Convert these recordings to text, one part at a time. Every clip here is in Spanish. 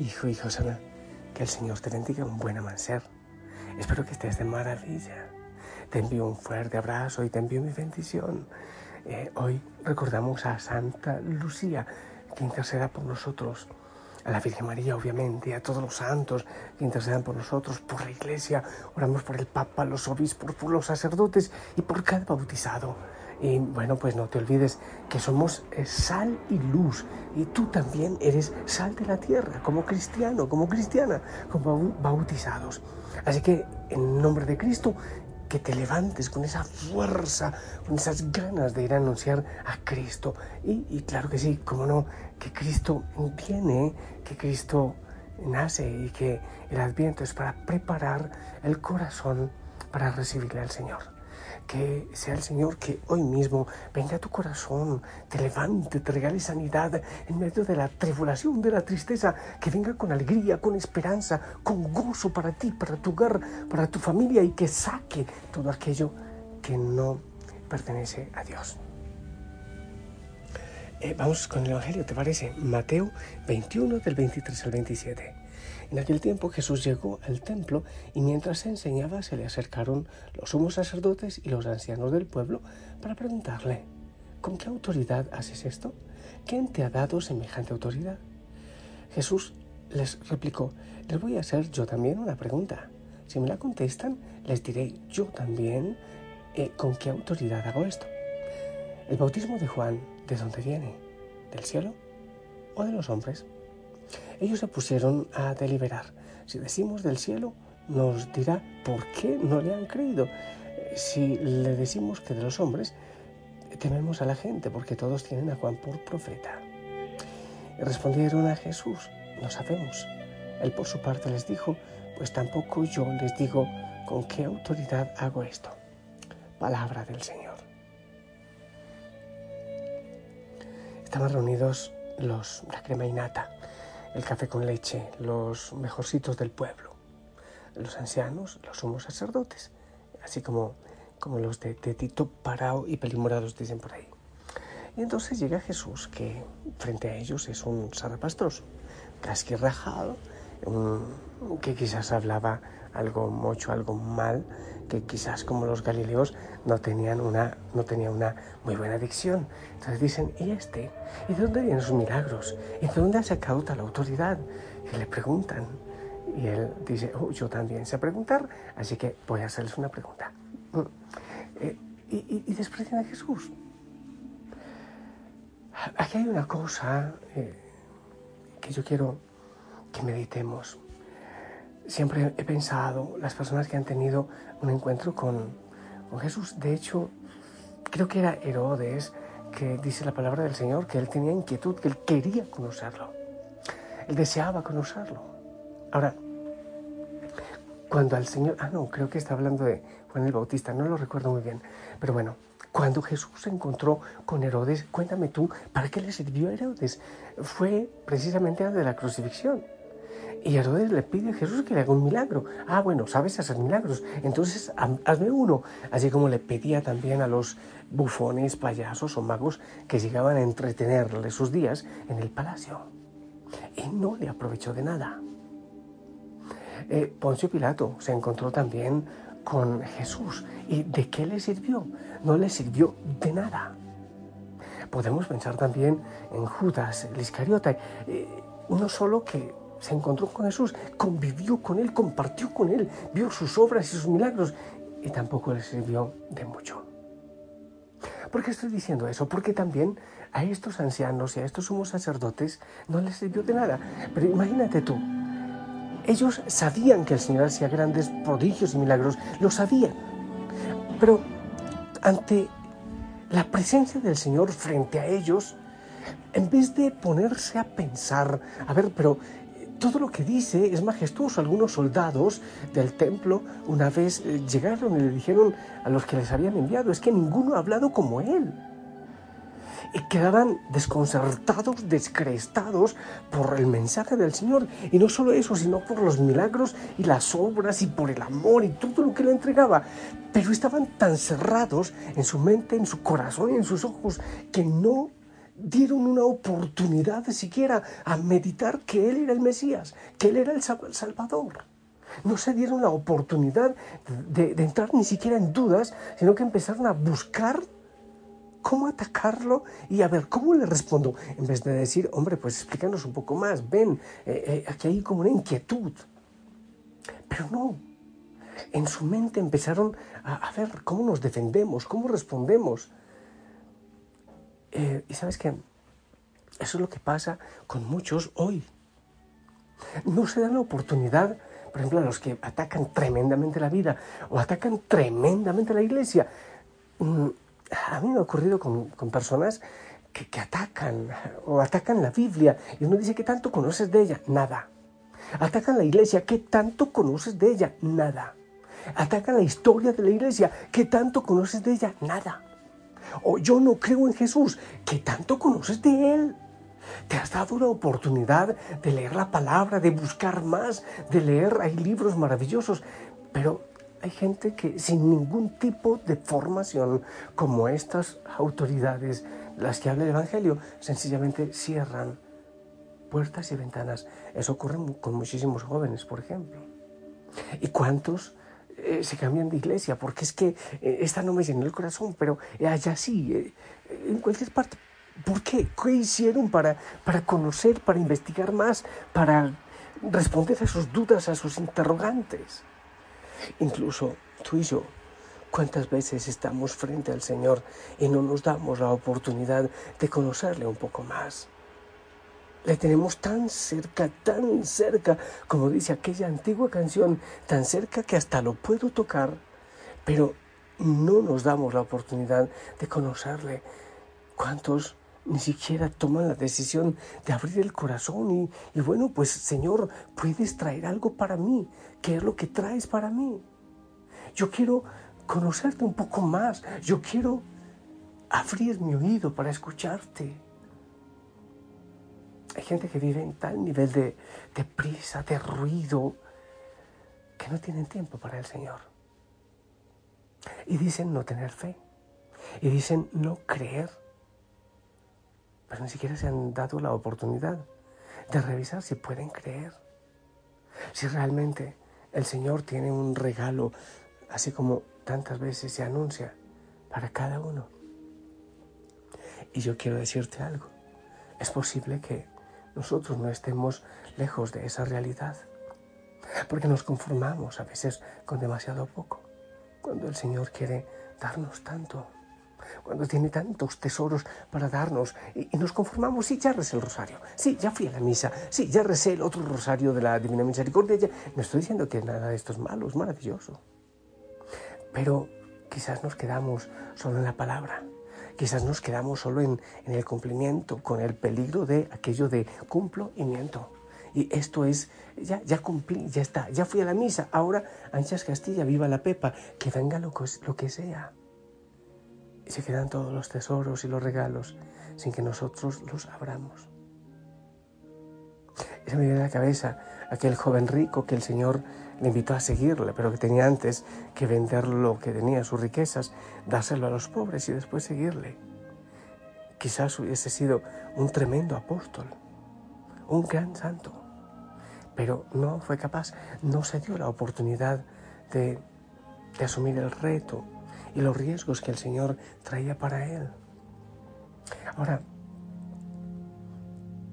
Hijo, hijo sana, que el Señor te bendiga un buen amanecer. Espero que estés de maravilla. Te envío un fuerte abrazo y te envío mi bendición. Eh, hoy recordamos a Santa Lucía, que interceda por nosotros. A la Virgen María, obviamente, a todos los santos que intercedan por nosotros, por la Iglesia. Oramos por el Papa, los obispos, por los sacerdotes y por cada bautizado. Y bueno, pues no te olvides que somos eh, sal y luz. Y tú también eres sal de la tierra, como cristiano, como cristiana, como bautizados. Así que en nombre de Cristo, que te levantes con esa fuerza, con esas ganas de ir a anunciar a Cristo. Y, claro que sí, como no, que Cristo viene, que Cristo nace y que el adviento es para preparar el corazón para recibirle al Señor que sea el Señor que hoy mismo venga a tu corazón, te levante, te regale sanidad en medio de la tribulación, de la tristeza, que venga con alegría, con esperanza, con gozo para ti, para tu hogar, para tu familia y que saque todo aquello que no pertenece a Dios. Eh, vamos con el Evangelio, ¿te parece? Mateo 21 del 23 al 27. En aquel tiempo Jesús llegó al templo y mientras se enseñaba se le acercaron los sumos sacerdotes y los ancianos del pueblo para preguntarle, ¿con qué autoridad haces esto? ¿Quién te ha dado semejante autoridad? Jesús les replicó, les voy a hacer yo también una pregunta. Si me la contestan, les diré yo también eh, con qué autoridad hago esto. ¿El bautismo de Juan de dónde viene? ¿Del cielo o de los hombres? Ellos se pusieron a deliberar. Si decimos del cielo, nos dirá por qué no le han creído. Si le decimos que de los hombres, tememos a la gente porque todos tienen a Juan por profeta. Respondieron a Jesús, no sabemos. Él por su parte les dijo, pues tampoco yo les digo con qué autoridad hago esto. Palabra del Señor. Estaban reunidos los, la crema y nata, el café con leche, los mejorcitos del pueblo, los ancianos, los sumos sacerdotes, así como, como los de Tito Parao y Pelimorados dicen por ahí. Y entonces llega Jesús, que frente a ellos es un zarrapastroso, casquirrajado, un, que quizás hablaba algo mucho, algo mal, que quizás como los galileos no tenían una, no tenía una muy buena dicción. Entonces dicen, ¿y este? ¿Y de dónde vienen sus milagros? ¿Y de dónde ha sacado tal autoridad? Y le preguntan. Y él dice, oh, yo también sé preguntar, así que voy a hacerles una pregunta. Mm. Eh, y, y, desprecian a Jesús. Aquí hay una cosa eh, que yo quiero que meditemos siempre he pensado, las personas que han tenido un encuentro con, Jesús, de hecho, creo que era Herodes que dice la palabra del Señor, que él tenía inquietud, que él quería conocerlo, él deseaba conocerlo. Ahora, cuando al Señor, ah no, creo que está hablando de Juan el Bautista, no lo recuerdo muy bien, pero bueno, cuando Jesús se encontró con Herodes, cuéntame tú, ¿para qué le sirvió a Herodes? Fue precisamente antes de la crucifixión. Y Herodes le pide a Jesús que le haga un milagro. Ah, bueno, sabes hacer milagros, entonces hazme uno. Así como le pedía también a los bufones, payasos o magos que llegaban a entretenerle sus días en el palacio. Y no le aprovechó de nada. Eh, Poncio Pilato se encontró también con Jesús. ¿Y de qué le sirvió? No le sirvió de nada. Podemos pensar también en Judas, el Iscariote, eh, uno solo que se encontró con Jesús, convivió con Él, compartió con Él, vio sus obras y sus milagros y tampoco le sirvió de mucho. ¿Por qué estoy diciendo eso? Porque también a estos ancianos y a estos sumos sacerdotes no les sirvió de nada. Pero imagínate tú, ellos sabían que el Señor hacía grandes prodigios y milagros, lo sabían. Pero ante la presencia del Señor frente a ellos, en vez de ponerse a pensar, a ver, pero todo lo que dice es majestuoso. Algunos soldados del templo una vez eh, llegaron y le dijeron a los que les habían enviado, es que ninguno ha hablado como él. Y quedaban desconcertados, descrestados por el mensaje del Señor. Y no solo eso, sino por los milagros y las obras y por el amor y todo lo que le entregaba. Pero estaban tan cerrados en su mente, en su corazón y en sus ojos que no dieron una oportunidad de siquiera a meditar que Él era el Mesías, que Él era el Salvador. No se dieron la oportunidad de, entrar ni siquiera en dudas, sino que empezaron a buscar cómo atacarlo y a ver cómo le respondo, en vez de decir, hombre, pues explícanos un poco más, ven, eh, eh, aquí hay como una inquietud. Pero no, en su mente empezaron a, ver cómo nos defendemos, cómo respondemos. Eh, y sabes qué, eso es lo que pasa con muchos hoy. No se dan la oportunidad, por ejemplo, a los que atacan tremendamente la vida o atacan tremendamente la iglesia. Mm, a mí me ha ocurrido con, personas que, que, atacan o atacan la Biblia y uno dice, ¿qué tanto conoces de ella? Nada. Atacan la iglesia, ¿qué tanto conoces de ella? Nada. Atacan la historia de la iglesia, ¿qué tanto conoces de ella? Nada. O yo no creo en Jesús, ¿qué tanto conoces de él? Te has dado la oportunidad de leer la palabra, de buscar más, de leer, hay libros maravillosos, pero hay gente que sin ningún tipo de formación, como estas autoridades, las que habla el Evangelio, sencillamente cierran puertas y ventanas. Eso ocurre con muchísimos jóvenes, por ejemplo. ¿Y cuántos eh, se cambian de iglesia? Porque es que eh, esta no me llenó el corazón, pero allá sí, eh, en cualquier parte. ¿Por qué? ¿Qué hicieron para, para conocer, para investigar más, para responder a sus dudas, a sus interrogantes? Incluso tú y yo, ¿cuántas veces estamos frente al Señor y no nos damos la oportunidad de conocerle un poco más? Le tenemos tan cerca, tan cerca, como dice aquella antigua canción, tan cerca que hasta lo puedo tocar, pero no nos damos la oportunidad de conocerle. ¿Cuántos ni siquiera toman la decisión de abrir el corazón y, y, bueno, pues Señor, puedes traer algo para mí. ¿Qué es lo que traes para mí? Yo quiero conocerte un poco más. Yo quiero abrir mi oído para escucharte. Hay gente que vive en tal nivel de, prisa, de ruido, que no tienen tiempo para el Señor. Y dicen no tener fe. Y dicen no creer pero ni siquiera se han dado la oportunidad de revisar si pueden creer, si realmente el Señor tiene un regalo, así como tantas veces se anuncia, para cada uno. Y yo quiero decirte algo, es posible que nosotros no estemos lejos de esa realidad, porque nos conformamos a veces con demasiado poco, cuando el Señor quiere darnos tanto. Cuando tiene tantos tesoros para darnos. Y, nos conformamos, sí, ya recé el rosario, sí, ya fui a la misa, sí, ya recé el otro rosario de la Divina Misericordia, ya, no estoy diciendo que nada de esto es malo, es maravilloso, pero quizás nos quedamos solo en la palabra, quizás nos quedamos solo en, en el cumplimiento, con el peligro de aquello de cumplo y miento. Y esto es, ya, ya cumplí, ya está, ya fui a la misa, ahora anchas Castilla, viva la Pepa, que venga lo, lo que sea y se quedan todos los tesoros y los regalos sin que nosotros los abramos. Se me viene a la cabeza aquel joven rico que el Señor le invitó a seguirle, pero que tenía antes que vender lo que tenía, sus riquezas, dárselo a los pobres y después seguirle. Quizás hubiese sido un tremendo apóstol, un gran santo, pero no fue capaz, no se dio la oportunidad de asumir el reto y los riesgos que el Señor traía para él. Ahora,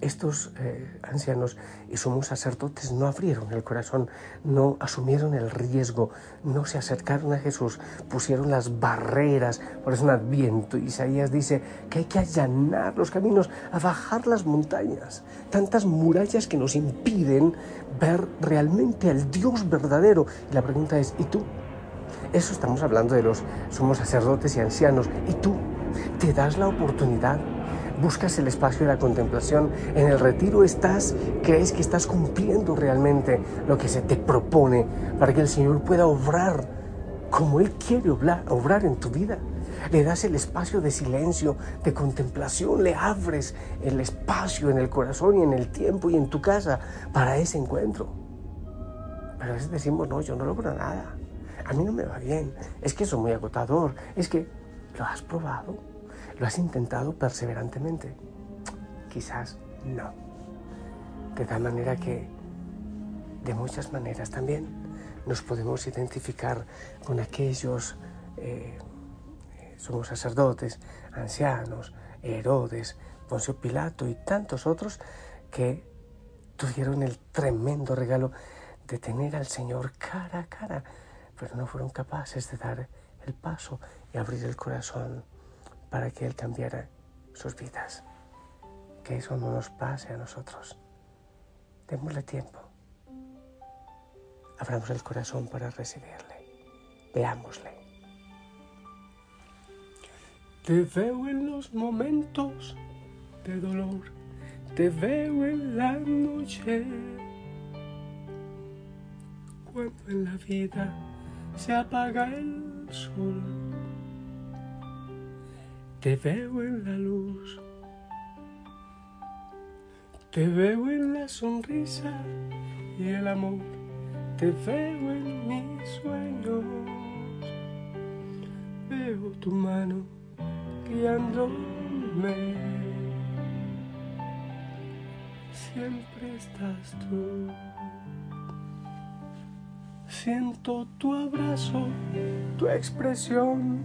estos eh, ancianos y sumos sacerdotes no abrieron el corazón, no asumieron el riesgo, no se acercaron a Jesús, pusieron las barreras. Por eso en Adviento Isaías dice que hay que allanar los caminos, a bajar las montañas, tantas murallas que nos impiden ver realmente al Dios verdadero. Y la pregunta es, ¿y tú? Eso estamos hablando de los somos sacerdotes y ancianos. Y tú te das la oportunidad, buscas el espacio de la contemplación, en el retiro estás, crees que estás cumpliendo realmente lo que se te propone para que el Señor pueda obrar como Él quiere obrar, obrar en tu vida. Le das el espacio de silencio, de contemplación, le abres el espacio en el corazón y en el tiempo y en tu casa para ese encuentro. Pero a veces decimos, no, yo no logro nada a mí no me va bien, es que soy muy agotador, es que lo has probado, lo has intentado perseverantemente. quizás no. De tal manera que, de muchas maneras también, nos podemos identificar con aquellos eh, somos sacerdotes, ancianos, Herodes, Poncio Pilato y tantos otros que tuvieron el tremendo regalo de tener al Señor cara a cara, pero no fueron capaces de dar el paso y abrir el corazón para que Él cambiara sus vidas. Que eso no nos pase a nosotros. Démosle tiempo. Abramos el corazón para recibirle. Veámosle. Te veo en los momentos de dolor, te veo en la noche, cuando en la vida se apaga el sol. Te veo en la luz, te veo en la sonrisa y el amor, te veo en mis sueños, veo tu mano guiándome. Siempre estás tú. Siento tu abrazo, tu expresión.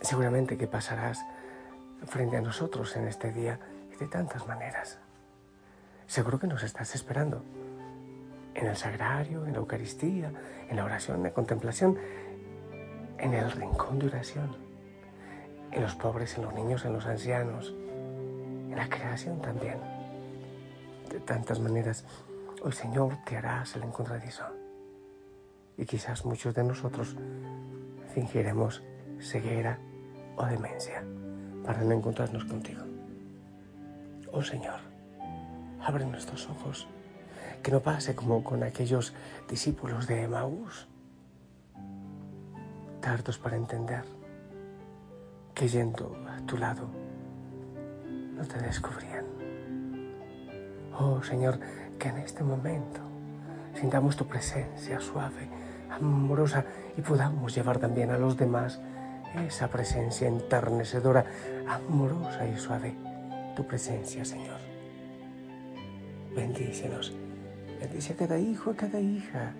seguramente que pasarás frente a nosotros en este día de tantas maneras. Seguro que nos estás esperando en el sagrario, en la Eucaristía, en la oración, en la contemplación, en el rincón de oración, en los pobres, en los niños, en los ancianos, en la creación también. De tantas maneras, hoy Señor te harás el encontradizo. Y quizás muchos de nosotros fingiremos ceguera o demencia para no encontrarnos contigo. Oh Señor, abre nuestros ojos, que no pase como con aquellos discípulos de Emaús tardos para entender que yendo a tu lado no te descubrían. Oh Señor, que en este momento sintamos tu presencia suave, amorosa y podamos llevar también a los demás esa presencia enternecedora, amorosa y suave, tu presencia, Señor. Bendícenos, bendice a cada hijo, a cada hija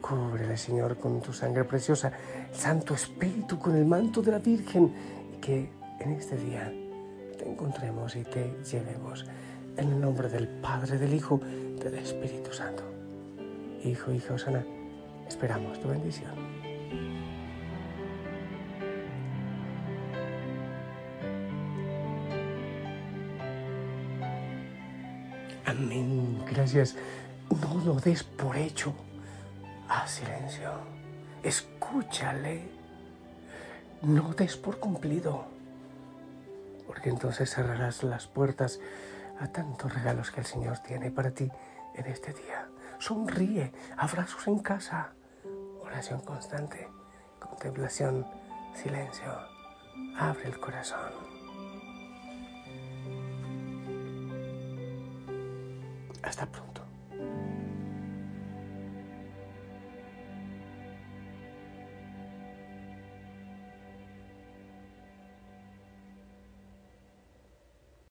Cúbrele, Señor, con tu sangre preciosa, Santo Espíritu, con el manto de la Virgen, y que en este día te encontremos y te llevemos. En el nombre del Padre, del Hijo, del Espíritu Santo. Hijo, hija Osana, esperamos tu bendición. No lo des por hecho. Haz silencio. Escúchale. No des por cumplido. Porque entonces cerrarás las puertas a tantos regalos que el Señor tiene para ti en este día. Sonríe, abrazos en casa, oración constante, contemplación, silencio. Abre el corazón. Hasta pronto.